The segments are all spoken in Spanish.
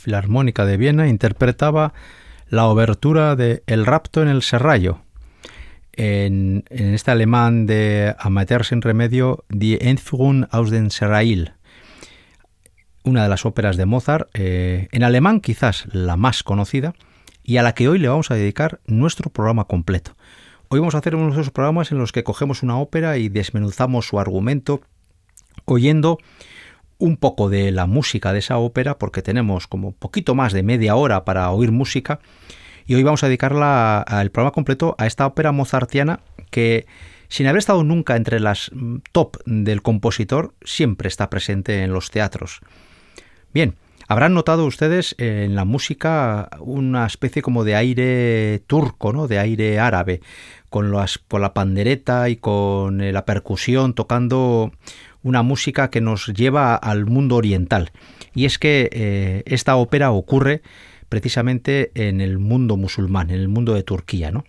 Filarmónica de Viena interpretaba la obertura de El rapto en el serrallo, en, este alemán de Amateur sin remedio, Die Entführung aus den Serrail, una de las óperas de Mozart, eh, en alemán quizás la más conocida, y a la que hoy le vamos a dedicar nuestro programa completo. Hoy vamos a hacer uno de esos programas en los que cogemos una ópera y desmenuzamos su argumento, oyendo un poco de la música de esa ópera porque tenemos como poquito más de media hora para oír música y hoy vamos a dedicarla al programa completo a esta ópera mozartiana que sin haber estado nunca entre las mm, top del compositor siempre está presente en los teatros. Bien, habrán notado ustedes en la música una especie como de aire turco, ¿no? De aire árabe, con, las, con la pandereta y con eh, la percusión tocando una música que nos lleva al mundo oriental. Y es que eh, esta ópera ocurre precisamente en el mundo musulmán, en el mundo de Turquía, ¿no?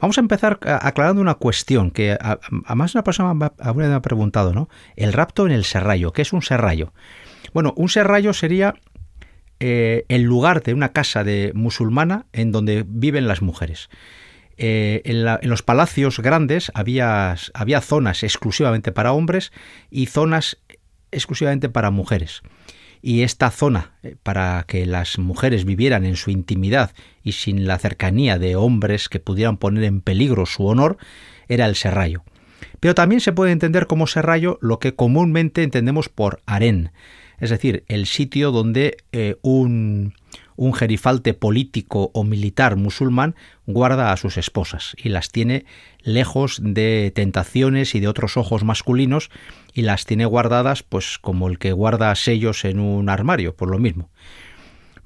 Vamos a empezar aclarando una cuestión que además una persona me ha preguntado, ¿no? El rapto en el serrallo. ¿Qué es un serrallo? Bueno, un serrallo sería eh, el lugar de una casa de musulmana en donde viven las mujeres. Eh, en, los palacios grandes había, había zonas exclusivamente para hombres y zonas exclusivamente para mujeres. Y esta zona, eh, para que las mujeres vivieran en su intimidad y sin la cercanía de hombres que pudieran poner en peligro su honor, era el serrallo. Pero también se puede entender como serrallo lo que comúnmente entendemos por harén, es decir, el sitio donde eh, un, un gerifalte político o militar musulmán guarda a sus esposas y las tiene lejos de tentaciones y de otros ojos masculinos y las tiene guardadas pues como el que guarda sellos en un armario, por lo mismo.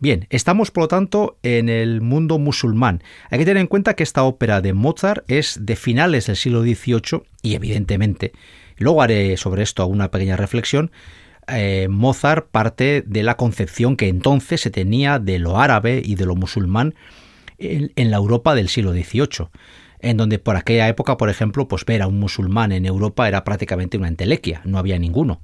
Bien, estamos por lo tanto en el mundo musulmán. Hay que tener en cuenta que esta ópera de Mozart es de finales del siglo XVIII y evidentemente, luego haré sobre esto una pequeña reflexión, eh, Mozart parte de la concepción que entonces se tenía de lo árabe y de lo musulmán en, la Europa del siglo XVIII en donde por aquella época, por ejemplo, pues ver a un musulmán en Europa era prácticamente una entelequia, no había ninguno.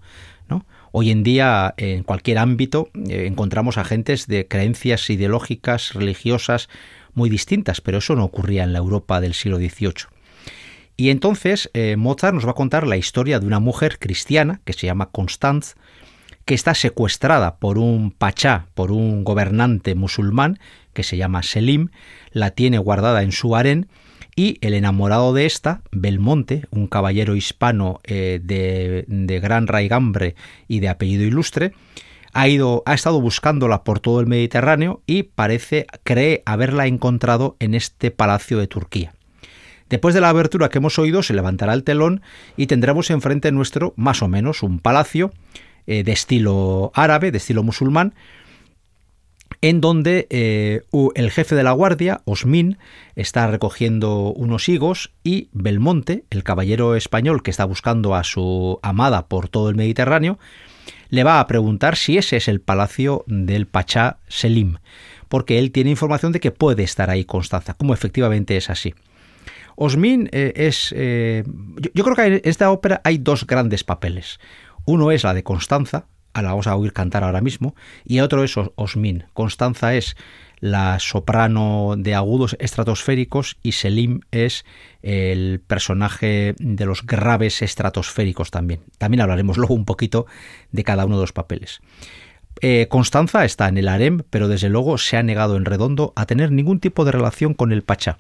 ¿no? Hoy en día, en cualquier ámbito, eh, encontramos agentes de creencias ideológicas, religiosas muy distintas, pero eso no ocurría en la Europa del siglo XVIII. Y entonces eh, Mozart nos va a contar la historia de una mujer cristiana que se llama Constance, que está secuestrada por un pachá, por un gobernante musulmán que se llama Selim, la tiene guardada en su harén y el enamorado de esta, Belmonte, un caballero hispano eh, de, de, gran raigambre y de apellido ilustre, ha, ido, ha estado buscándola por todo el Mediterráneo y parece, cree haberla encontrado en este palacio de Turquía. Después de la abertura que hemos oído, se levantará el telón y tendremos enfrente nuestro, más o menos, un palacio eh, de estilo árabe, de estilo musulmán, en donde eh, el jefe de la guardia, Osmin, está recogiendo unos higos y Belmonte, el caballero español que está buscando a su amada por todo el Mediterráneo, le va a preguntar si ese es el palacio del Pachá Selim, porque él tiene información de que puede estar ahí Constanza, como efectivamente es así. Osmin eh, es... yo, creo que en esta ópera hay dos grandes papeles. Uno es la de Constanza, a la vamos a oír cantar ahora mismo, y otro es Osmin. Constanza es la soprano de agudos estratosféricos y Selim es el personaje de los graves estratosféricos también. También hablaremos luego un poquito de cada uno de los papeles. Eh, Constanza está en el harem, pero desde luego se ha negado en redondo a tener ningún tipo de relación con el Pachá.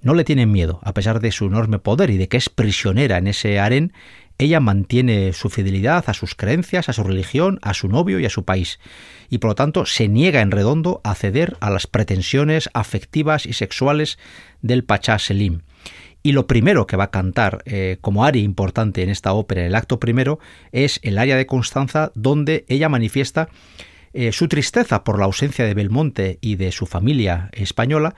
No le tienen miedo, a pesar de su enorme poder y de que es prisionera en ese harén ella mantiene su fidelidad a sus creencias, a su religión, a su novio y a su país, y por lo tanto se niega en redondo a ceder a las pretensiones afectivas y sexuales del Pachá Selim. Y lo primero que va a cantar eh, como área importante en esta ópera, en el acto primero, es el área de Constanza, donde ella manifiesta eh, su tristeza por la ausencia de Belmonte y de su familia española,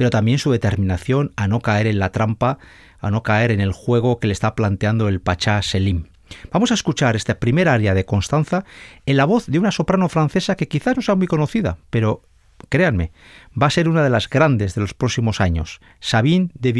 pero también su determinación a no caer en la trampa a no caer en el juego que le está planteando el Pachá Selim. Vamos a escuchar esta primera área de Constanza en la voz de una soprano francesa que quizás no sea muy conocida, pero créanme, va a ser una de las grandes de los próximos años, Sabine de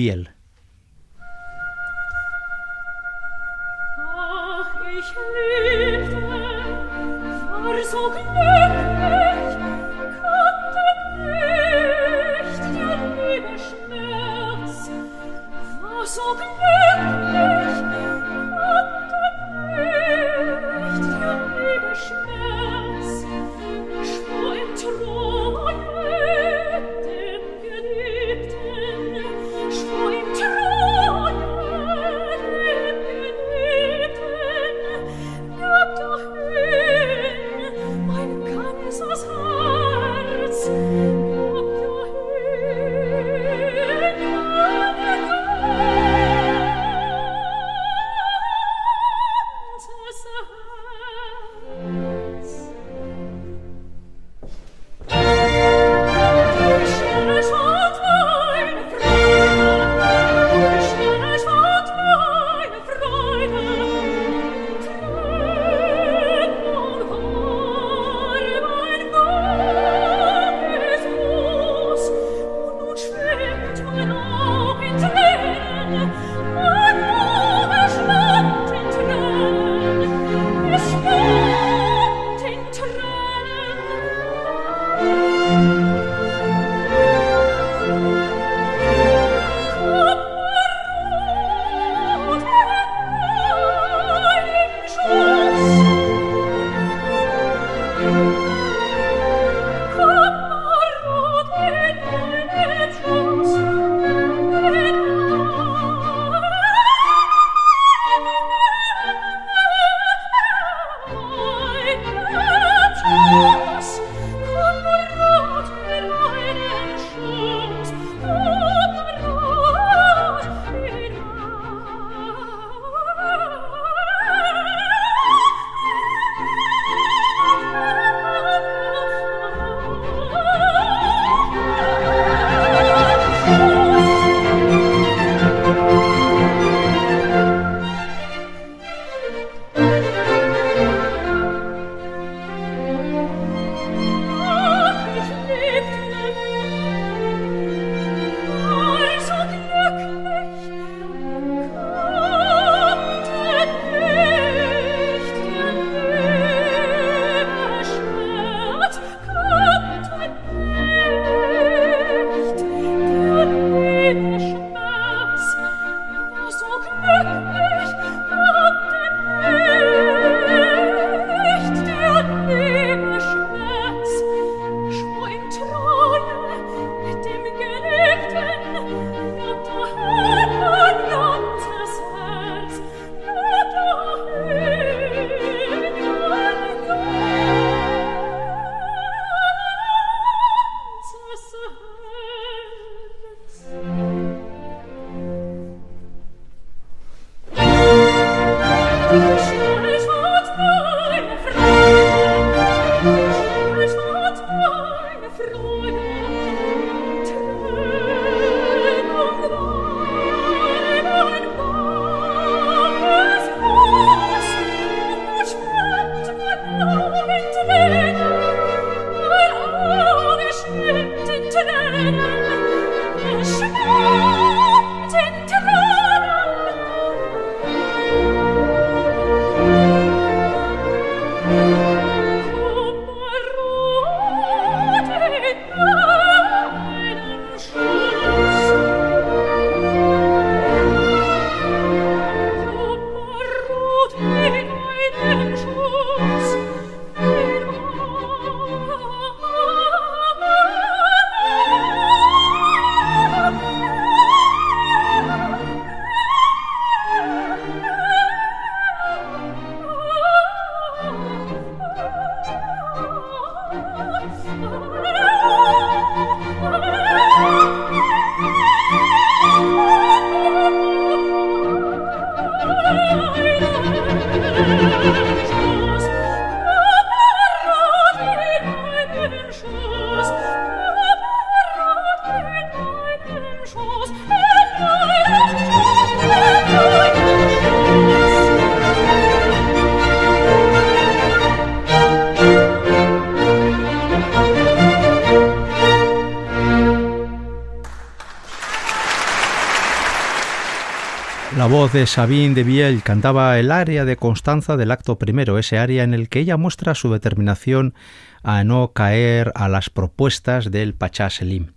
Viel. voz de Sabine de Biel cantaba el área de Constanza del acto primero, ese área en el que ella muestra su determinación a no caer a las propuestas del Pachá Selim.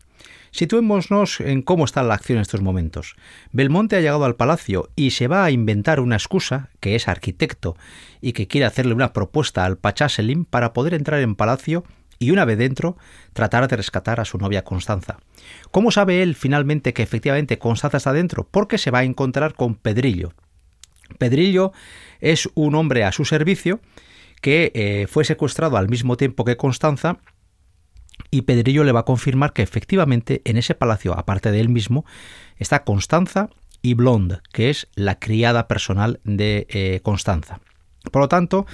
Situémonos en cómo está la acción en estos momentos. Belmonte ha llegado al palacio y se va a inventar una excusa, que es arquitecto y que quiere hacerle una propuesta al Pachá Selim para poder entrar en palacio y una vez dentro tratar de rescatar a su novia Constanza. ¿Cómo sabe él finalmente que efectivamente Constanza está dentro? Porque se va a encontrar con Pedrillo. Pedrillo es un hombre a su servicio que eh, fue secuestrado al mismo tiempo que Constanza y Pedrillo le va a confirmar que efectivamente en ese palacio, aparte de él mismo, está Constanza y Blonde, que es la criada personal de eh, Constanza. Por lo tanto,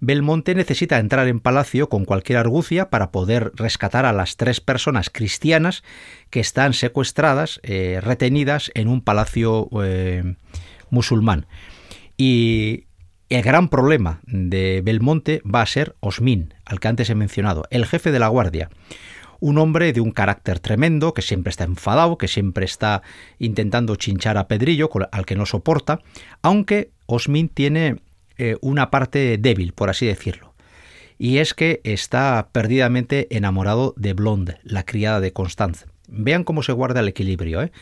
Belmonte necesita entrar en palacio con cualquier argucia para poder rescatar a las tres personas cristianas que están secuestradas, eh, retenidas en un palacio eh, musulmán. Y el gran problema de Belmonte va a ser Osmin, al que antes he mencionado, el jefe de la guardia. Un hombre de un carácter tremendo, que siempre está enfadado, que siempre está intentando chinchar a Pedrillo, al que no soporta, aunque Osmin tiene eh, una parte débil, por así decirlo. Y es que está perdidamente enamorado de Blonde, la criada de Constance. Vean cómo se guarda el equilibrio. ¿eh?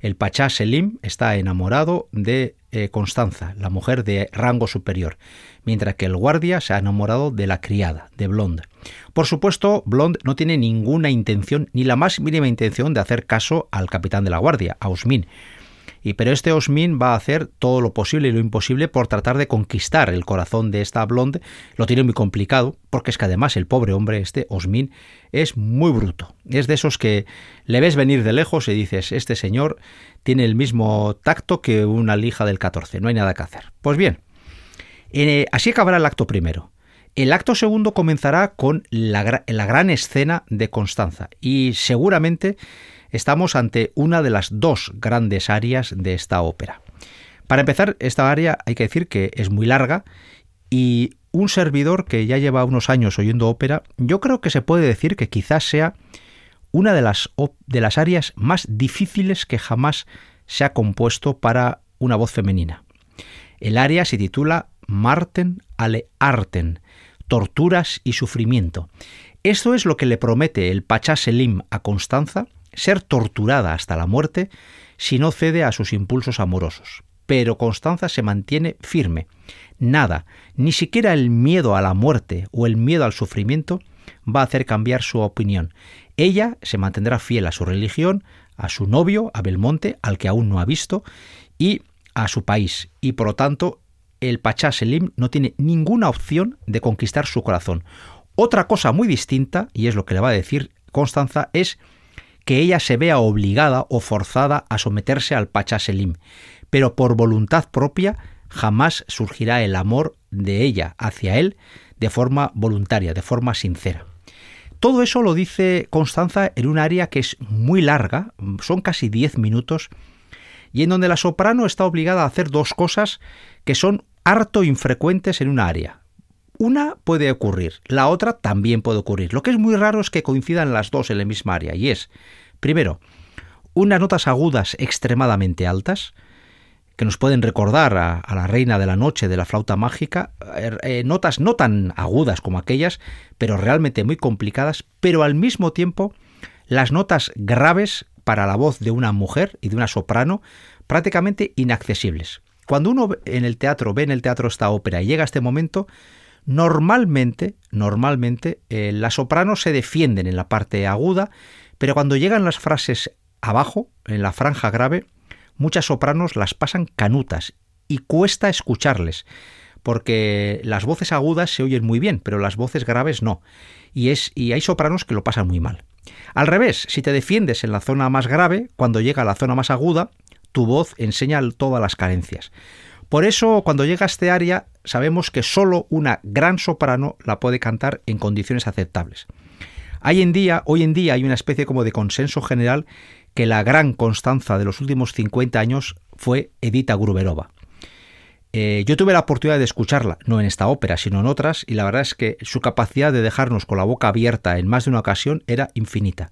El Pachá Selim está enamorado de eh, Constanza, la mujer de rango superior, mientras que el guardia se ha enamorado de la criada, de Blonde. Por supuesto, Blonde no tiene ninguna intención, ni la más mínima intención de hacer caso al capitán de la guardia, a Osmin, y pero este Osmin va a hacer todo lo posible y lo imposible por tratar de conquistar el corazón de esta blonde. Lo tiene muy complicado, porque es que además el pobre hombre, este Osmin, es muy bruto. Es de esos que le ves venir de lejos y dices, este señor tiene el mismo tacto que una lija del 14, no hay nada que hacer. Pues bien, eh, así acabará el acto primero. El acto segundo comenzará con la, la gran escena de Constanza y seguramente estamos ante una de las dos grandes áreas de esta ópera. Para empezar, esta área hay que decir que es muy larga y un servidor que ya lleva unos años oyendo ópera, yo creo que se puede decir que quizás sea una de las, de las áreas más difíciles que jamás se ha compuesto para una voz femenina. El área se titula Marten alle Arten, torturas y sufrimiento. Esto es lo que le promete el Pachá Selim a Constanza ser torturada hasta la muerte si no cede a sus impulsos amorosos. Pero Constanza se mantiene firme. Nada, ni siquiera el miedo a la muerte o el miedo al sufrimiento va a hacer cambiar su opinión. Ella se mantendrá fiel a su religión, a su novio, a Belmonte, al que aún no ha visto, y a su país. Y por lo tanto, el Pachá Selim no tiene ninguna opción de conquistar su corazón. Otra cosa muy distinta, y es lo que le va a decir Constanza, es que ella se vea obligada o forzada a someterse al Pachá Selim, pero por voluntad propia jamás surgirá el amor de ella hacia él de forma voluntaria, de forma sincera. Todo eso lo dice Constanza en un área que es muy larga, son casi 10 minutos, y en donde la soprano está obligada a hacer dos cosas que son harto infrecuentes en un área. Una puede ocurrir, la otra también puede ocurrir. Lo que es muy raro es que coincidan las dos en la misma área, y es, primero, unas notas agudas extremadamente altas, que nos pueden recordar a, la reina de la noche de la flauta mágica, er, eh, notas no tan agudas como aquellas, pero realmente muy complicadas, pero al mismo tiempo las notas graves para la voz de una mujer y de una soprano prácticamente inaccesibles. Cuando uno en el teatro ve en el teatro esta ópera y llega a este momento, normalmente, normalmente eh, las sopranos se defienden en la parte aguda, pero cuando llegan las frases abajo, en la franja grave, muchas sopranos las pasan canutas y cuesta escucharles, porque las voces agudas se oyen muy bien, pero las voces graves no. Y, es, y hay sopranos que lo pasan muy mal. Al revés, si te defiendes en la zona más grave, cuando llega a la zona más aguda, tu voz enseña todas las carencias. Por eso, cuando llega a este área, sabemos que solo una gran soprano la puede cantar en condiciones aceptables. Hay en día, hoy en día hay una especie como de consenso general que la gran constanza de los últimos 50 años fue Edita Gruberova. Eh, yo tuve la oportunidad de escucharla, no en esta ópera, sino en otras, y la verdad es que su capacidad de dejarnos con la boca abierta en más de una ocasión era infinita.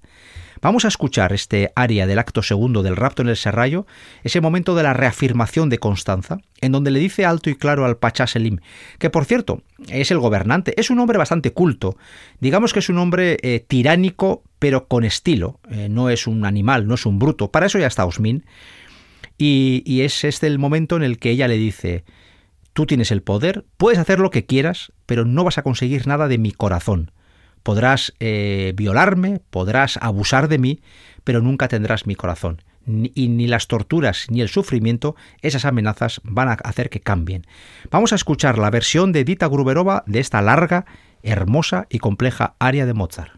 Vamos a escuchar este aria del acto segundo del rapto en el Serrallo, ese momento de la reafirmación de Constanza, en donde le dice alto y claro al Pachá Selim, que por cierto es el gobernante, es un hombre bastante culto, digamos que es un hombre eh, tiránico pero con estilo, eh, no es un animal, no es un bruto, para eso ya está Osmin, y, y es este el momento en el que ella le dice, tú tienes el poder, puedes hacer lo que quieras, pero no vas a conseguir nada de mi corazón Podrás eh, violarme, podrás abusar de mí, pero nunca tendrás mi corazón. y ni las torturas ni el sufrimiento, esas amenazas van a hacer que cambien. Vamos a escuchar la versión de Dita Gruberova de esta larga, hermosa y compleja aria de Mozart.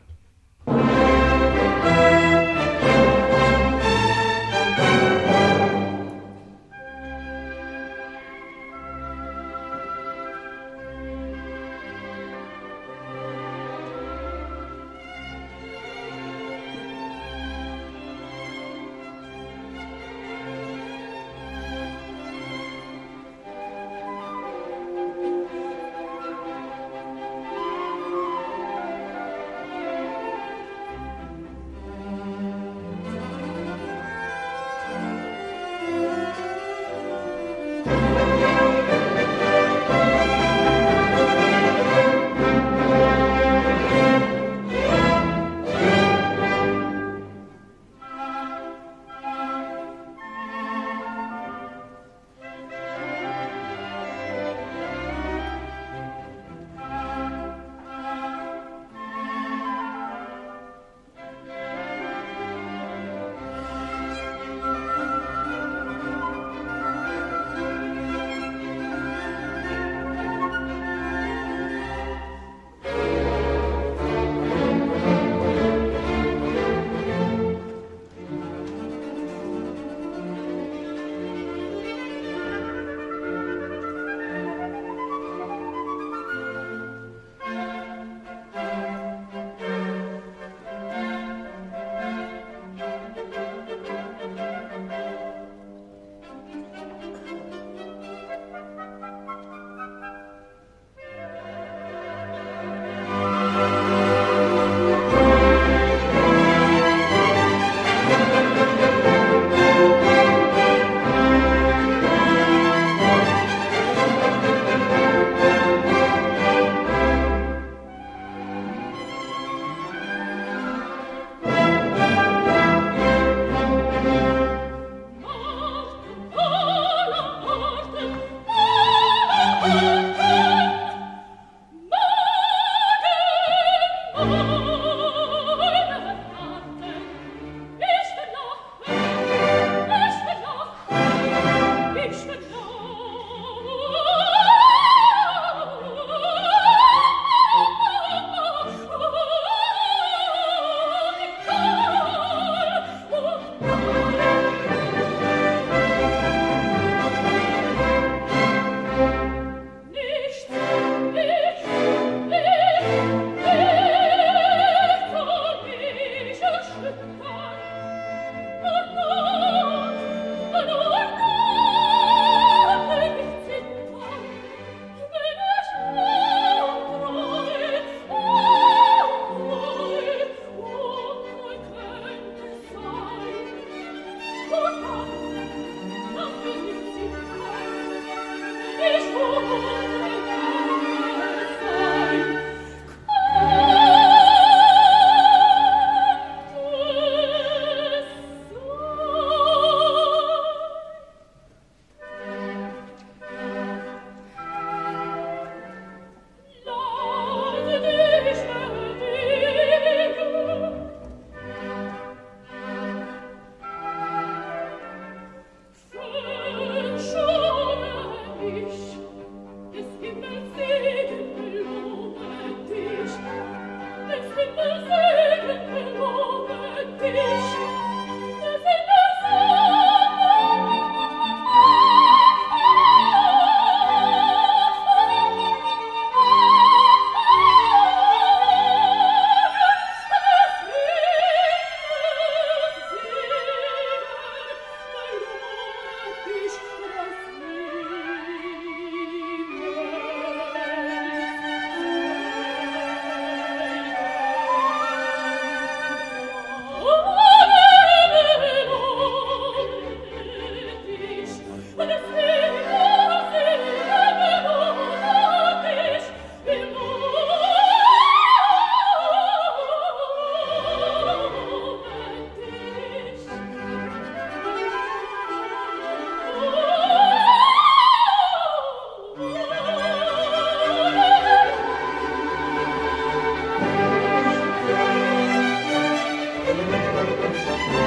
Música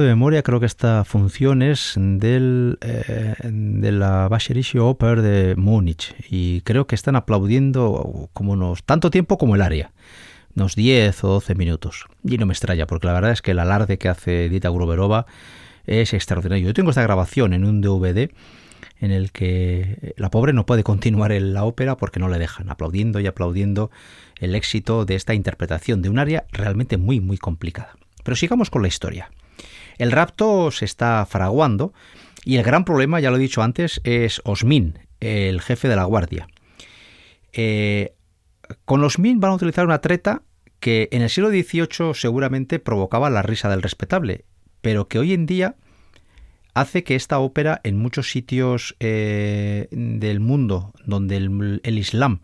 De memoria, creo que esta función es del, eh, de la Bayerische Oper de Múnich y creo que están aplaudiendo como unos tanto tiempo como el área, unos 10 o 12 minutos. Y no me extraña, porque la verdad es que el alarde que hace Dita Gruberova es extraordinario. Yo tengo esta grabación en un DVD en el que la pobre no puede continuar en la ópera porque no le dejan, aplaudiendo y aplaudiendo el éxito de esta interpretación de un área realmente muy, muy complicada. Pero sigamos con la historia. El rapto se está fraguando y el gran problema, ya lo he dicho antes, es Osmin, el jefe de la guardia. Eh, con Osmin van a utilizar una treta que en el siglo XVIII seguramente provocaba la risa del respetable, pero que hoy en día hace que esta ópera en muchos sitios eh, del mundo donde el, Islam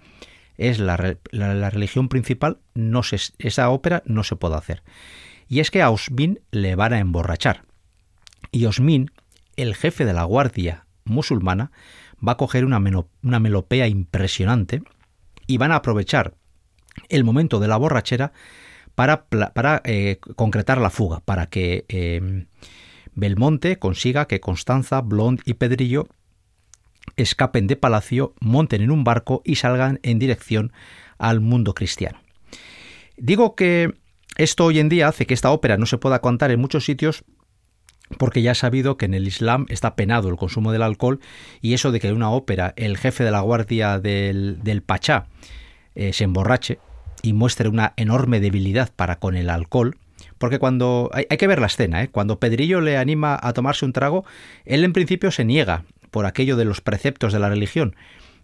es la, religión principal, esa ópera no se puede hacer. Y es que a Osmin le van a emborrachar. Y Osmin, el jefe de la guardia musulmana, va a coger una, una melopea impresionante y van a aprovechar el momento de la borrachera para, eh, concretar la fuga, para que eh, Belmonte consiga que Constanza, Blond y Pedrillo escapen de palacio, monten en un barco y salgan en dirección al mundo cristiano. Digo que esto hoy en día hace que esta ópera no se pueda contar en muchos sitios porque ya ha sabido que en el Islam está penado el consumo del alcohol y eso de que en una ópera el jefe de la guardia del, Pachá eh, se emborrache y muestre una enorme debilidad para con el alcohol, porque cuando hay, que ver la escena, ¿eh? cuando Pedrillo le anima a tomarse un trago, él en principio se niega por aquello de los preceptos de la religión,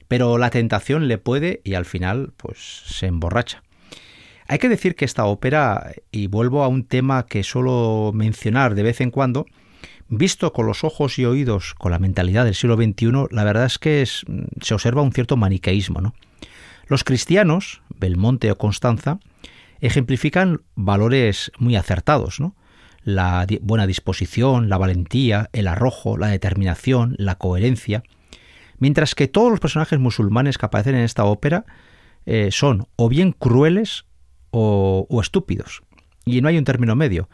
pero la tentación le puede y al final pues se emborracha. Hay que decir que esta ópera, y vuelvo a un tema que suelo mencionar de vez en cuando, visto con los ojos y oídos, con la mentalidad del siglo XXI, la verdad es que se observa un cierto maniqueísmo. ¿no? Los cristianos, Belmonte o Constanza, ejemplifican valores muy acertados, ¿no? la buena disposición, la valentía, el arrojo, la determinación, la coherencia, mientras que todos los personajes musulmanes que aparecen en esta ópera eh, son o bien crueles o, estúpidos. Y no hay un término medio.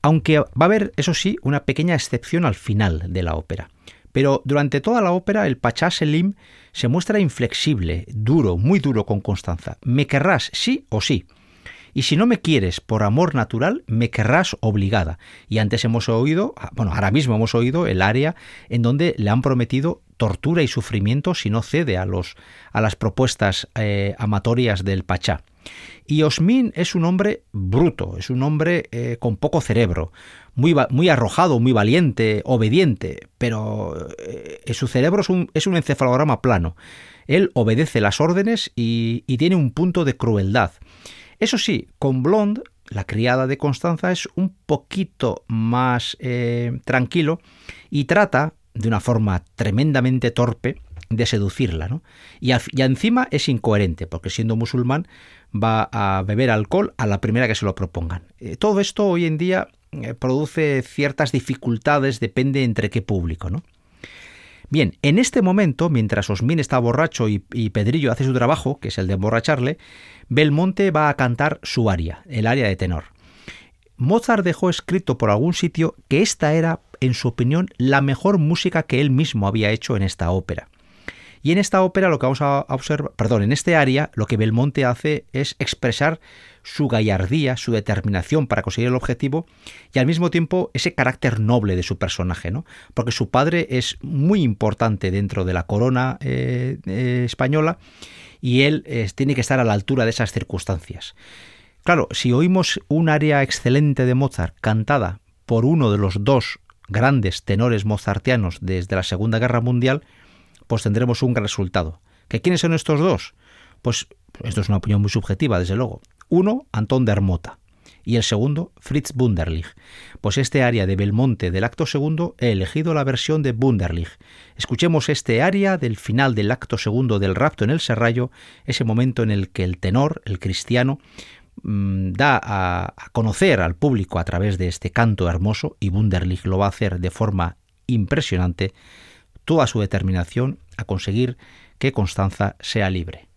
Aunque va a haber, eso sí, una pequeña excepción al final de la ópera. Pero durante toda la ópera el Pachá Selim se muestra inflexible, duro, muy duro con Constanza. Me querrás, sí o sí. Y si no me quieres por amor natural, me querrás obligada. Y antes hemos oído, bueno, ahora mismo hemos oído el área en donde le han prometido tortura y sufrimiento si no cede a, los, a las propuestas eh, amatorias del Pachá. Y Osmin es un hombre bruto, es un hombre eh, con poco cerebro, muy, arrojado, muy valiente, obediente, pero eh, su cerebro es un, es un, encefalograma plano. Él obedece las órdenes y, tiene un punto de crueldad. Eso sí, con Blonde, la criada de Constanza, es un poquito más eh, tranquilo y trata, de una forma tremendamente torpe, de seducirla, ¿no? Y, encima es incoherente, porque siendo musulmán va a beber alcohol a la primera que se lo propongan. Eh, todo esto hoy en día eh, produce ciertas dificultades, depende entre qué público, ¿no? Bien, en este momento, mientras Osmin está borracho y, y, Pedrillo hace su trabajo, que es el de emborracharle, Belmonte va a cantar su aria, el aria de tenor. Mozart dejó escrito por algún sitio que esta era, en su opinión, la mejor música que él mismo había hecho en esta ópera. Y en esta ópera lo que vamos a observar, perdón, en este área lo que Belmonte hace es expresar su gallardía, su determinación para conseguir el objetivo y al mismo tiempo ese carácter noble de su personaje, ¿no? Porque su padre es muy importante dentro de la corona eh, eh, española y él eh, tiene que estar a la altura de esas circunstancias. Claro, si oímos un área excelente de Mozart cantada por uno de los dos grandes tenores mozartianos desde la Segunda Guerra Mundial, pues tendremos un resultado. ¿Que quiénes son estos dos? Pues esto es una opinión muy subjetiva, desde luego. Uno, Antón de Armota, y el segundo, Fritz Bunderlich. Pues este área de Belmonte del acto segundo he elegido la versión de Bunderlich. Escuchemos este área del final del acto segundo del rapto en el Serrallo, ese momento en el que el tenor, el cristiano, mm, da a, a conocer al público a través de este canto hermoso, y Bunderlich lo va a hacer de forma impresionante, toda su determinación a conseguir que Constanza sea libre.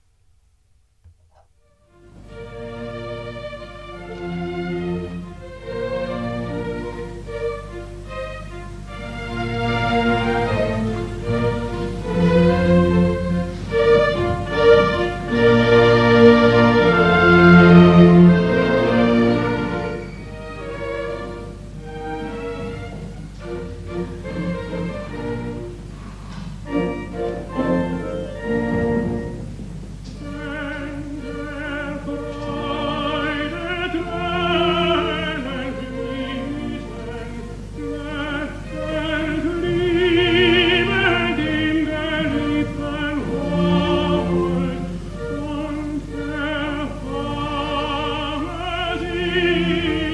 see.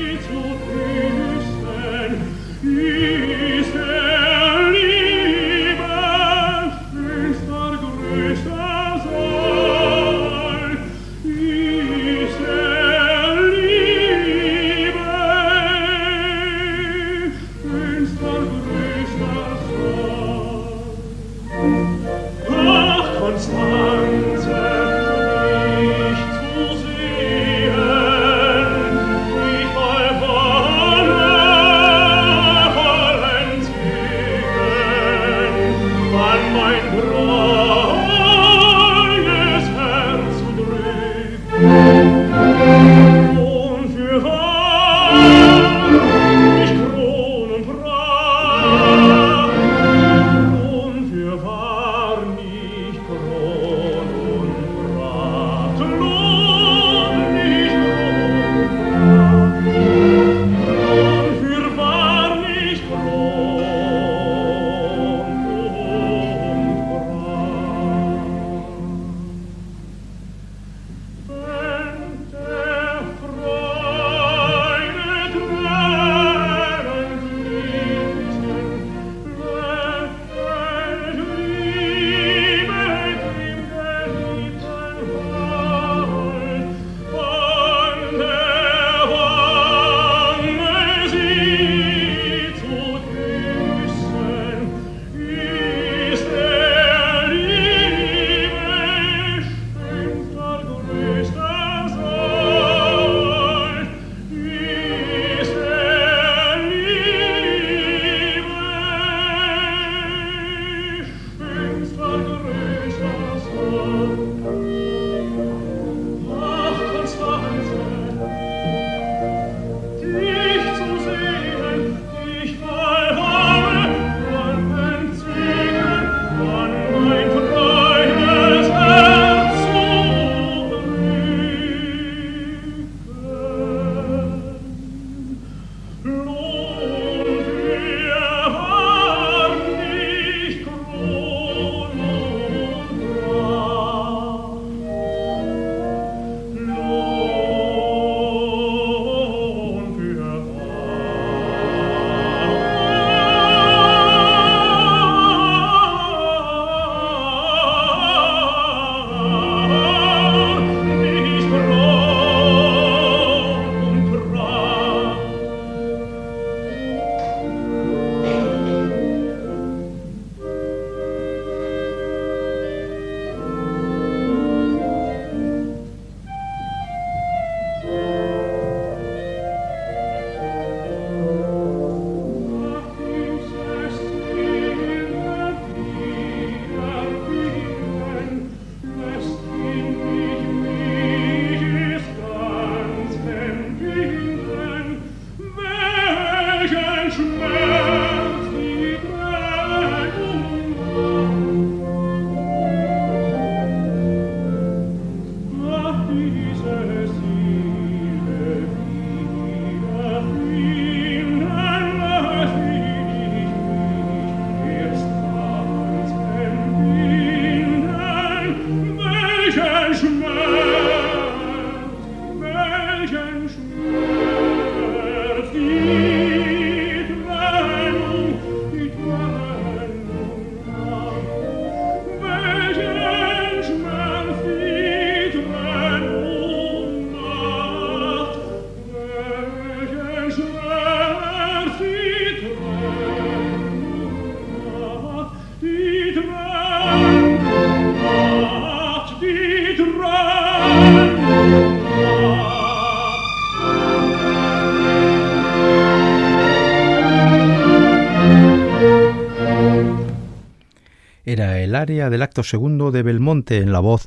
Del acto segundo de Belmonte en la voz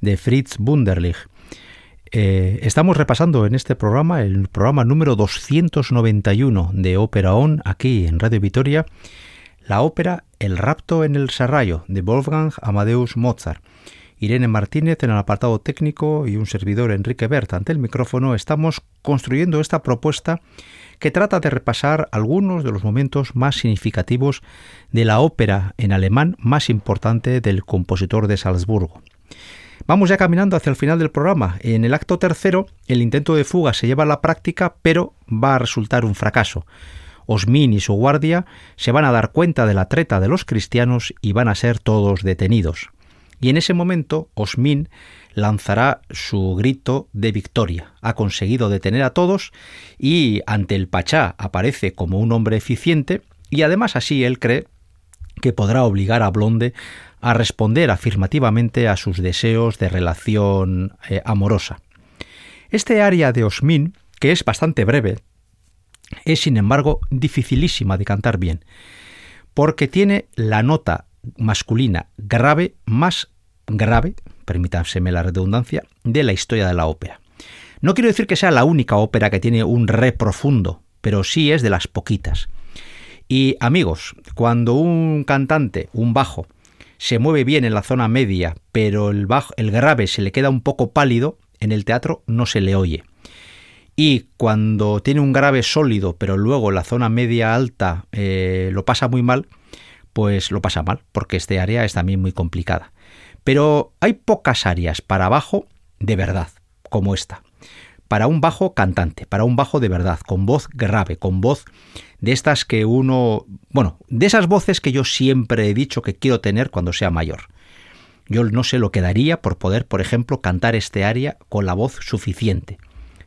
de Fritz Wunderlich. Eh, estamos repasando en este programa el programa número 291 de Ópera On, aquí en Radio Vitoria, la ópera El rapto en el Serrallo de Wolfgang Amadeus Mozart. Irene Martínez en el apartado técnico y un servidor Enrique Bert ante el micrófono estamos construyendo esta propuesta que trata de repasar algunos de los momentos más significativos de la ópera en alemán más importante del compositor de Salzburgo. Vamos ya caminando hacia el final del programa. En el acto tercero, el intento de fuga se lleva a la práctica, pero va a resultar un fracaso. Osmin y su guardia se van a dar cuenta de la treta de los cristianos y van a ser todos detenidos. Y en ese momento, Osmin lanzará su grito de victoria. Ha conseguido detener a todos y ante el Pachá aparece como un hombre eficiente y además así él cree que podrá obligar a Blonde a responder afirmativamente a sus deseos de relación eh, amorosa. Este área de Osmin, que es bastante breve, es sin embargo dificilísima de cantar bien, porque tiene la nota masculina grave más grave permítanseme la redundancia, de la historia de la ópera. No quiero decir que sea la única ópera que tiene un re profundo, pero sí es de las poquitas. Y amigos, cuando un cantante, un bajo, se mueve bien en la zona media, pero el, bajo, el grave se le queda un poco pálido, en el teatro no se le oye. Y cuando tiene un grave sólido, pero luego la zona media alta eh, lo pasa muy mal, pues lo pasa mal, porque este área es también muy complicada. Pero hay pocas áreas para bajo de verdad, como esta. Para un bajo cantante, para un bajo de verdad, con voz grave, con voz de estas que uno... Bueno, de esas voces que yo siempre he dicho que quiero tener cuando sea mayor. Yo no sé lo que daría por poder, por ejemplo, cantar este aria con la voz suficiente.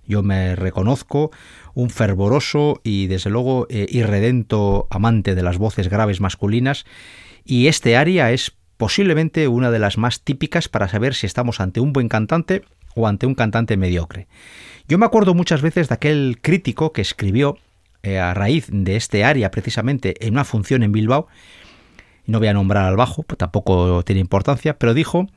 Yo me reconozco un fervoroso y desde luego eh, irredento amante de las voces graves masculinas y este aria es posiblemente una de las más típicas para saber si estamos ante un buen cantante o ante un cantante mediocre. Yo me acuerdo muchas veces de aquel crítico que escribió eh, a raíz de este área precisamente en una función en Bilbao, no voy a nombrar al bajo, pues tampoco tiene importancia, pero dijo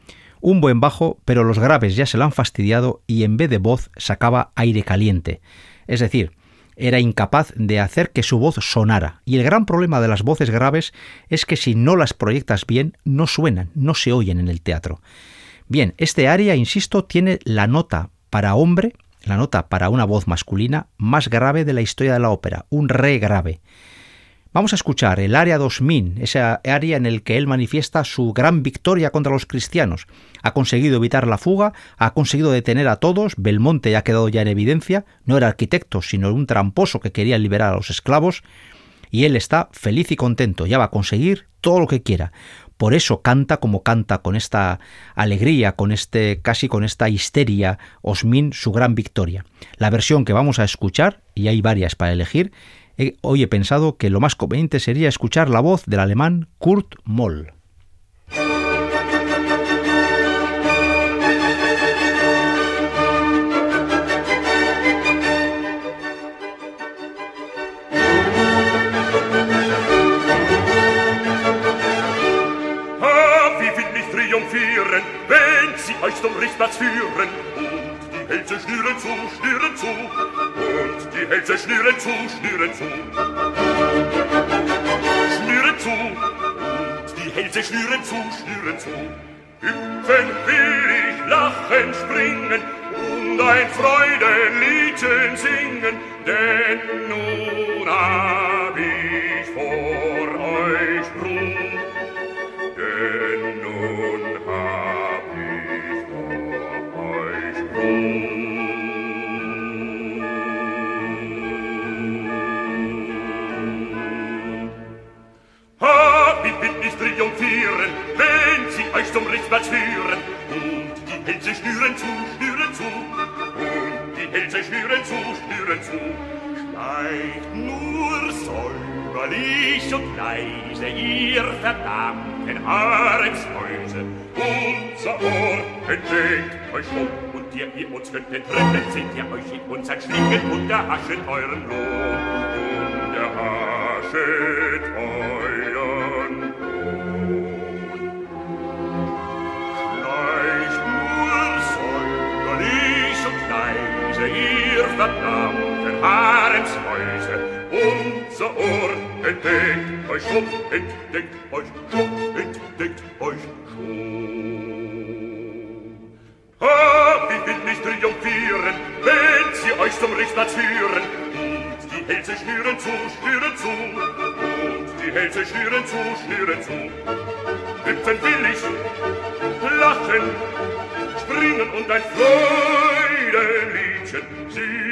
un buen bajo, pero los graves ya se lo han fastidiado y en vez de voz sacaba aire caliente. Es decir, era incapaz de hacer que su voz sonara. Y el gran problema de las voces graves es que si no las proyectas bien, no suenan, no se oyen en el teatro. Bien, este área, insisto, tiene la nota para hombre, la nota para una voz masculina más grave de la historia de la ópera, un re grave. Vamos a escuchar el área 2000, esa área en el que él manifiesta su gran victoria contra los cristianos. Ha conseguido evitar la fuga, ha conseguido detener a todos, Belmonte ha quedado ya en evidencia, no era arquitecto, sino un tramposo que quería liberar a los esclavos, y él está feliz y contento, ya va a conseguir todo lo que quiera. Por eso canta como canta, con esta alegría, con este casi con esta histeria, Osmin su gran victoria. La versión que vamos a escuchar, y hay varias para elegir, hoy he pensado que lo más conveniente sería escuchar la voz del alemán Kurt Moll. sie euch zum Richtplatz führen und die Hälse schnüren zu, schnüren zu und die Hälse schnüren zu, schnüren zu. Schnüren zu und die Hälse schnüren zu, schnüren zu. Hüpfen will ich, lachen, springen und ein Freudenliedchen singen, denn nun hab ich vor euch Ruhm. Denn nun hab ich Ah, säuberlich und leise, ihr verdammten Haremshäuse. Unser Ohr entdeckt euch schon, und ihr, ihr uns könntet retten, seht ihr euch in unseren Schlingen und erhaschet euren Lohn. Und erhaschet euren Lohn. Schleicht nur säuberlich und leise, ihr verdammten Haremshäuse. Unser Ohr entdeckt euch schon, entdeckt euch schon, entdeckt euch schon. Ah, wie will ich triumphieren, wenn sie euch zum Richtplatz führen. Und die Hälse schnüren zu, schnüren zu. Und die Hälse schnüren zu, schnüren zu. Hüpfen will ich, lachen, springen und ein Freudenliedchen singen.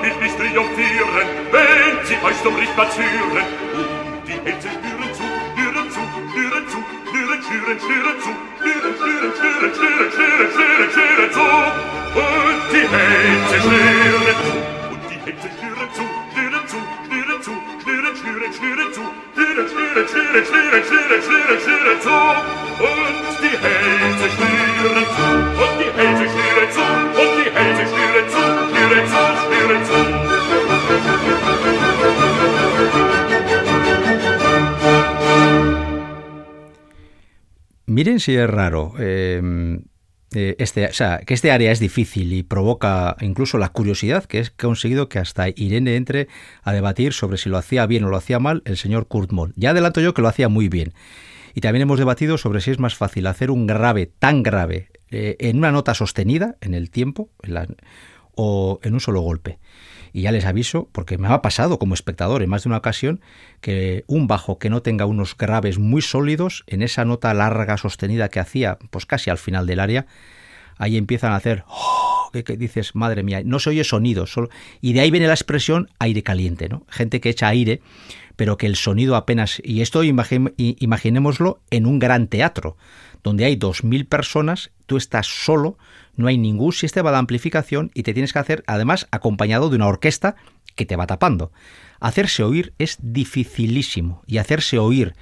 Ah, will ich triumphieren, wenn sie euch zum Richtplatz führen. Die Hälse schnüren zu, schnüren zu, schnüren zu, schnüren, schnüren, zu, schnüren, schnüren, schnüren, schnüren, schnüren, zu. Und die Hälse schnüren zu, und die Hälse schnüren zu, schnüren zu, zu, schnüren, schnüren, zu, schnüren, schnüren, schnüren, schnüren, schnüren, schnüren, zu. Und die Hälse schnüren zu, und die Hälse schnüren zu, und die schnüren zu, schnüren zu, Miren si es raro. eh, eh, este, o sea, que este área es difícil y provoca incluso la curiosidad que es conseguido que hasta Irene entre a debatir sobre si lo hacía bien o lo hacía mal el señor Kurt Moll. Ya adelanto yo que lo hacía muy bien. Y también hemos debatido sobre si es más fácil hacer un grave tan grave eh, en una nota sostenida en el tiempo en la- o en un solo golpe. Y ya les aviso, porque me ha pasado como espectador en más de una ocasión, que un bajo que no tenga unos graves muy sólidos, en esa nota larga sostenida que hacía, pues casi al final del área, ahí empiezan a hacer "Oh", que, que dices, madre mía, no se oye sonido, solo, y de ahí viene la expresión aire caliente, ¿no? Gente que echa aire, pero que el sonido apenas, y esto imaginémoslo en un gran teatro, donde hay 2.000 personas, tú estás solo, no hay ningún sistema de amplificación y te tienes que hacer, además, acompañado de una orquesta que te va tapando. Hacerse oír es dificilísimo y hacerse oír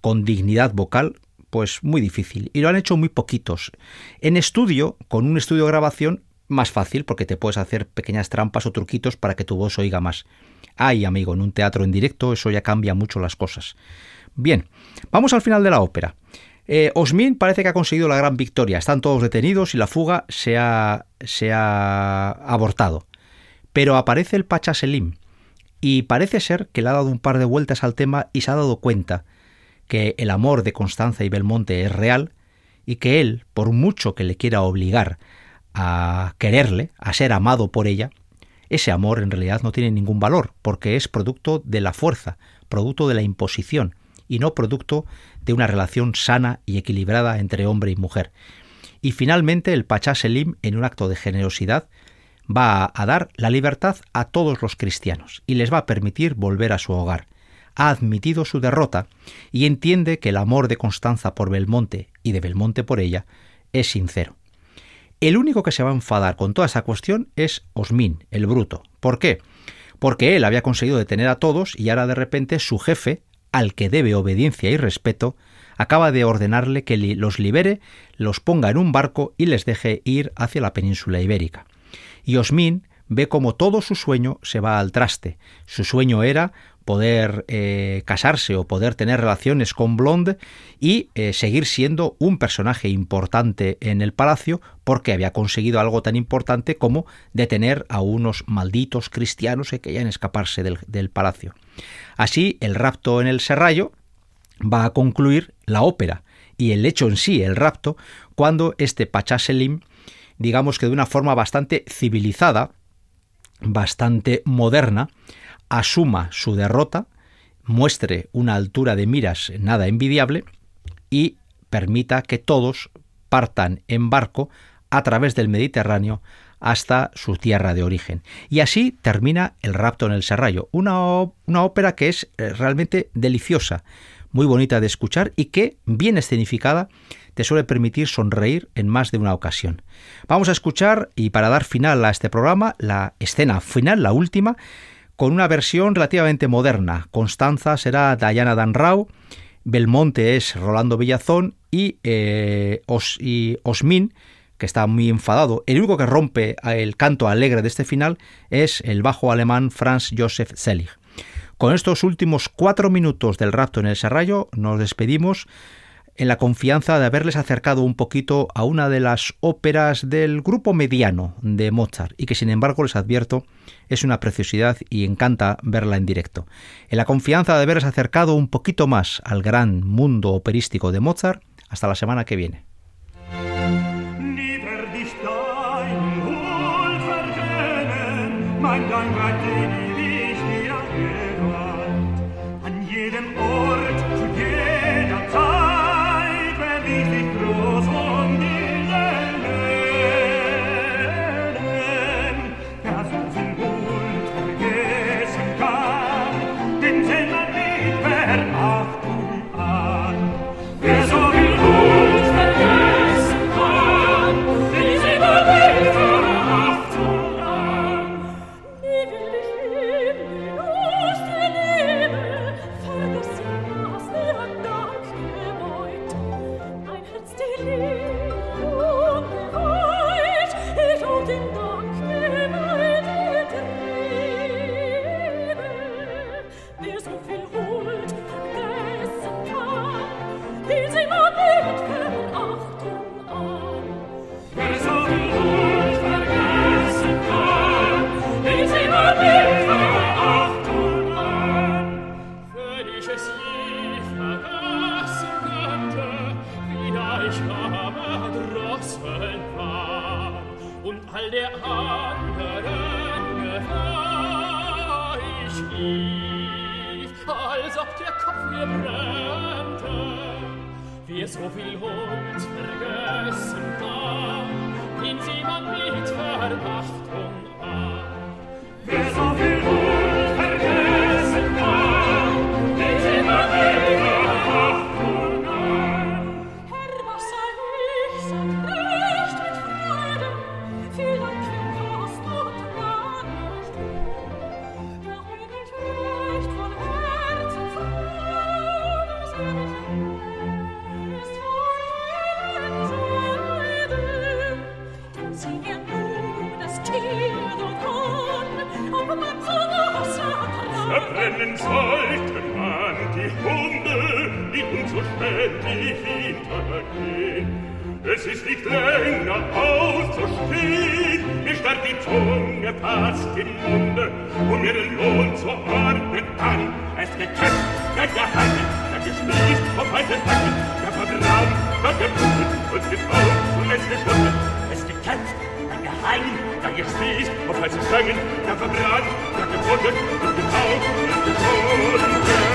con dignidad vocal, pues muy difícil. Y lo han hecho muy poquitos. En estudio, con un estudio de grabación, más fácil porque te puedes hacer pequeñas trampas o truquitos para que tu voz oiga más. Ay, amigo, en un teatro en directo eso ya cambia mucho las cosas. Bien, vamos al final de la ópera. Eh, Osmin parece que ha conseguido la gran victoria. Están todos detenidos y la fuga se ha, se ha abortado. Pero aparece el Pacha Selim y parece ser que le ha dado un par de vueltas al tema y se ha dado cuenta que el amor de Constanza y Belmonte es real y que él, por mucho que le quiera obligar a quererle, a ser amado por ella, ese amor en realidad no tiene ningún valor, porque es producto de la fuerza, producto de la imposición, y no producto de una relación sana y equilibrada entre hombre y mujer. Y finalmente el Pachá Selim, en un acto de generosidad, va a dar la libertad a todos los cristianos y les va a permitir volver a su hogar. Ha admitido su derrota y entiende que el amor de Constanza por Belmonte y de Belmonte por ella es sincero. El único que se va a enfadar con toda esa cuestión es Osmin, el bruto. ¿Por qué? Porque él había conseguido detener a todos y ahora de repente su jefe, al que debe obediencia y respeto, acaba de ordenarle que los libere, los ponga en un barco y les deje ir hacia la península ibérica. Y Osmin ve como todo su sueño se va al traste. Su sueño era poder eh, casarse o poder tener relaciones con Blonde y eh, seguir siendo un personaje importante en el palacio porque había conseguido algo tan importante como detener a unos malditos cristianos que querían escaparse del, del palacio. Así, el rapto en el serrallo va a concluir la ópera y el hecho en sí, el rapto, cuando este Pachá Selim, digamos que de una forma bastante civilizada, bastante moderna, asuma su derrota, muestre una altura de miras nada envidiable y permita que todos partan en barco a través del Mediterráneo hasta su tierra de origen. Y así termina El rapto en el Serrallo, una, una ópera que es eh, realmente deliciosa, muy bonita de escuchar y que, bien escenificada, te suele permitir sonreír en más de una ocasión. Vamos a escuchar, y para dar final a este programa, la escena final, la última, con una versión relativamente moderna. Constanza será Diana Danrau, Belmonte es Rolando Villazón y, eh, y Osmin, que está muy enfadado. El único que rompe el canto alegre de este final es el bajo alemán Franz Josef Selig. Con estos últimos cuatro minutos del rapto en el Serrallo nos despedimos en la confianza de haberles acercado un poquito a una de las óperas del grupo mediano de Mozart y que sin embargo les advierto es una preciosidad y encanta verla en directo. En la confianza de haberles acercado un poquito más al gran mundo operístico de Mozart, hasta la semana que viene. sie uns so ständig hintergehen. Es ist nicht länger auszustehen, mir starrt die Zunge fast im Munde, um mir den Lohn zu ordnen an. Es gekämpft, der gehalten, der gespießt auf heißen Tacken, der verbrannt, der geblutet und getraut zuletzt geschwunden. Es gekämpft, der da der gespießt auf heißen Stangen, der verbrannt, da gebunden, und getaucht, und getraut.